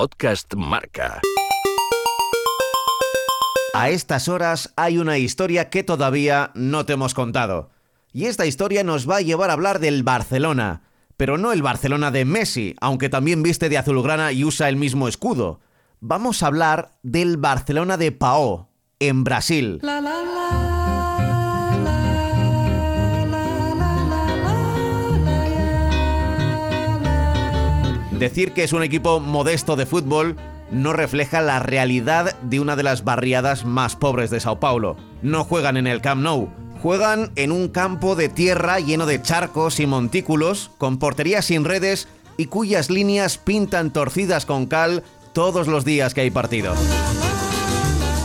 Podcast Marca. A estas horas hay una historia que todavía no te hemos contado. Y esta historia nos va a llevar a hablar del Barcelona. Pero no el Barcelona de Messi, aunque también viste de azulgrana y usa el mismo escudo. Vamos a hablar del Barcelona de Pau, en Brasil. Decir que es un equipo modesto de fútbol no refleja la realidad de una de las barriadas más pobres de Sao Paulo. No juegan en el Camp Nou, juegan en un campo de tierra lleno de charcos y montículos, con porterías sin redes y cuyas líneas pintan torcidas con cal todos los días que hay partido.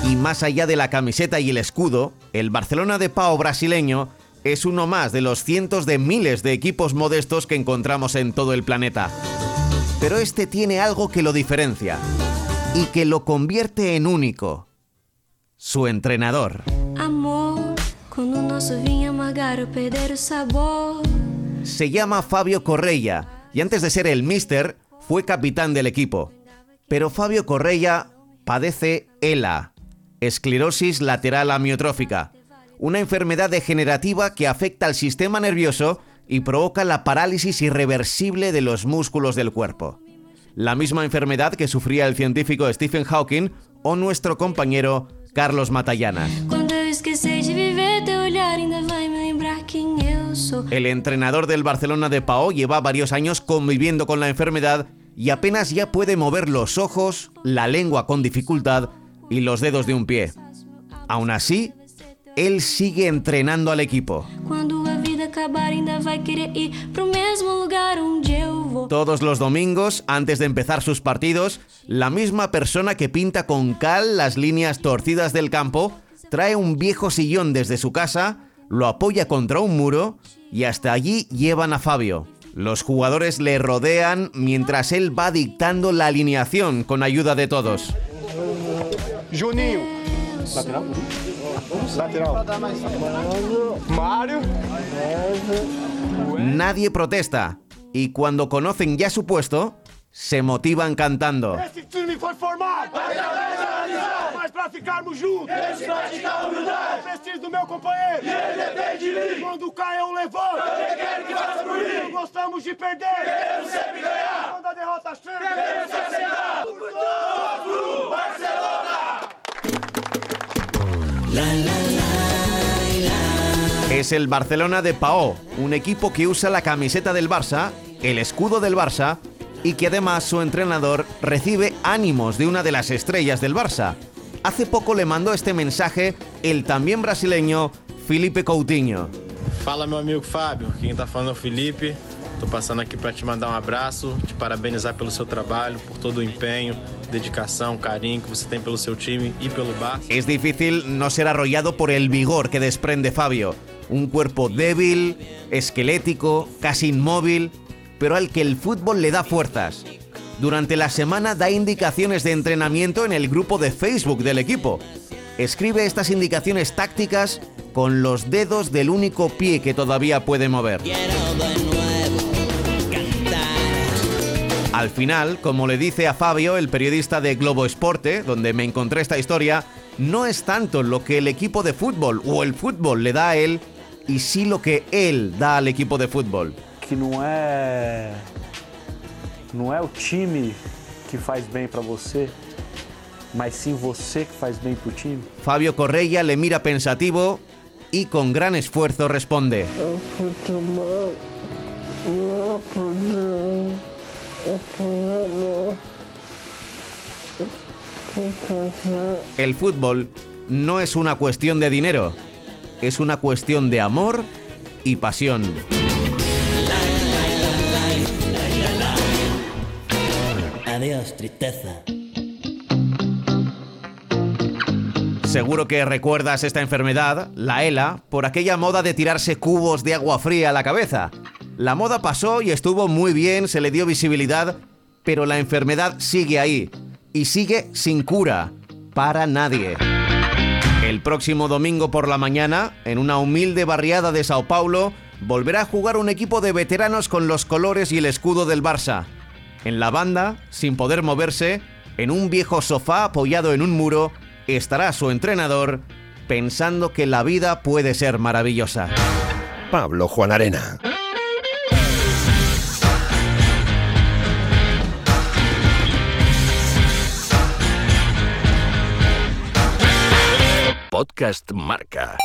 Y más allá de la camiseta y el escudo, el Barcelona de Pau brasileño es uno más de los cientos de miles de equipos modestos que encontramos en todo el planeta. Pero este tiene algo que lo diferencia y que lo convierte en único. Su entrenador. Se llama Fabio Correia y antes de ser el mister fue capitán del equipo. Pero Fabio Correia padece ELA, esclerosis lateral amiotrófica, una enfermedad degenerativa que afecta al sistema nervioso y provoca la parálisis irreversible de los músculos del cuerpo. La misma enfermedad que sufría el científico Stephen Hawking o nuestro compañero Carlos Matallana. El entrenador del Barcelona de Pau lleva varios años conviviendo con la enfermedad y apenas ya puede mover los ojos, la lengua con dificultad y los dedos de un pie. Aún así, él sigue entrenando al equipo. Todos los domingos, antes de empezar sus partidos, la misma persona que pinta con cal las líneas torcidas del campo trae un viejo sillón desde su casa, lo apoya contra un muro y hasta allí llevan a Fabio. Los jugadores le rodean mientras él va dictando la alineación con ayuda de todos. Juninho. Mario. Nadie protesta. Y cuando conocen ya su puesto, se motivan cantando. La, la, es el Barcelona de Pau, un equipo que usa la camiseta del Barça el escudo del Barça y que además su entrenador recibe ánimos de una de las estrellas del Barça. Hace poco le mandó este mensaje el también brasileño Felipe Coutinho. Fala meu amigo Fábio, quem está falando é o Felipe. Estou passando aqui para te mandar um abraço, te parabenizar pelo seu trabalho, por todo o empenho, dedicação, carinho que você tem pelo seu time e pelo Barça. Es difícil no ser arrollado por el vigor que desprende Fabio. Un cuerpo débil, esquelético, casi inmóvil, pero al que el fútbol le da fuerzas. Durante la semana da indicaciones de entrenamiento en el grupo de Facebook del equipo. Escribe estas indicaciones tácticas con los dedos del único pie que todavía puede mover. Al final, como le dice a Fabio, el periodista de Globo Esporte, donde me encontré esta historia, no es tanto lo que el equipo de fútbol o el fútbol le da a él, y sí lo que él da al equipo de fútbol. que não é não é o time que faz bem para você, mas sim você que faz bem para o time. Fabio Correia le mira pensativo y con gran esfuerzo responde. El fútbol no es una cuestión de dinero, es una cuestión de amor y pasión. Adiós, tristeza. Seguro que recuerdas esta enfermedad, la ELA, por aquella moda de tirarse cubos de agua fría a la cabeza. La moda pasó y estuvo muy bien, se le dio visibilidad, pero la enfermedad sigue ahí y sigue sin cura para nadie. El próximo domingo por la mañana, en una humilde barriada de Sao Paulo, volverá a jugar un equipo de veteranos con los colores y el escudo del Barça En la banda, sin poder moverse, en un viejo sofá apoyado en un muro, estará su entrenador pensando que la vida puede ser maravillosa. Pablo Juan Arena. Podcast Marca.